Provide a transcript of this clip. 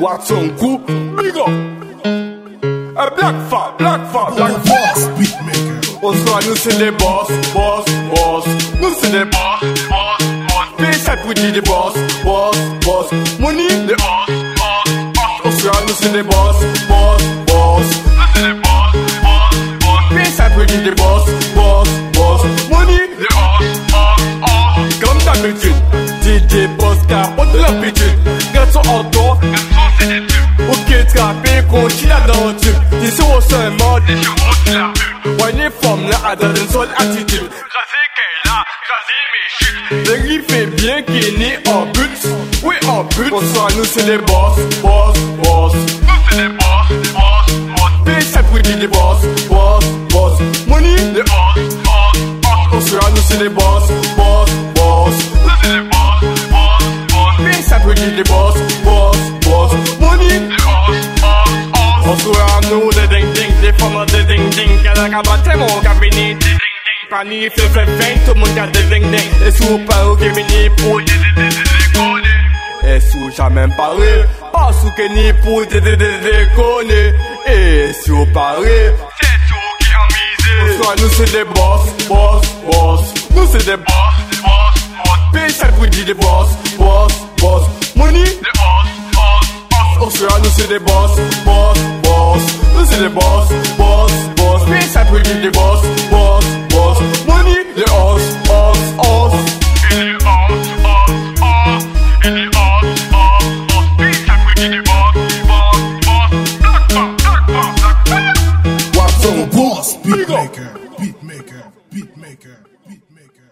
What's on cool? Big up. A black fat, black fat, black fat. Beat maker. Also, I know see the boss, boss, boss. No see the boss, boss, boss. Pay set with the boss, boss, boss. Money the boss, boss, boss. Also, I know see boss, boss, boss. No see the boss, boss, boss. Pay set with the boss, boss, boss. Money the boss, boss, boss. Come down with it, DJ Boss, car on de l'habitude. Garçon en tubes. Ok, trappé, continue dans tube? Des sur seulement, des sur de la rue. Ouais, les femmes là, à dans une seule attitude. Rasé qu'elle a, rasé mes chutes. Est bien qu'il est en but. Oui, en but. Bonsoir, nous c'est les boss, boss, boss. Nous c'est les boss, boss, boss. We dit les boss, boss, boss. Money, les boss, boss, boss. Bonsoir, nous c'est les boss, boss, boss. Nous c'est les boss, ding ding. Qu'elle a rabatté mon cabinet, des ding ding. Pani, fait fait fait, tout boss, boss, boss. Nous c'est des boss, boss, boss. Paycheck, we dit des boss, boss, boss. Money, des boss, boss, boss. Bonsoir, nous c'est des boss, boss, the boss, boss, boss. Money, the us, us, us. In the us, us, us. In the us, us, us. Big time with the boss, boss, boss. Black man, black man, black man. What's up, boss? Beatmaker, beatmaker, beatmaker, beatmaker.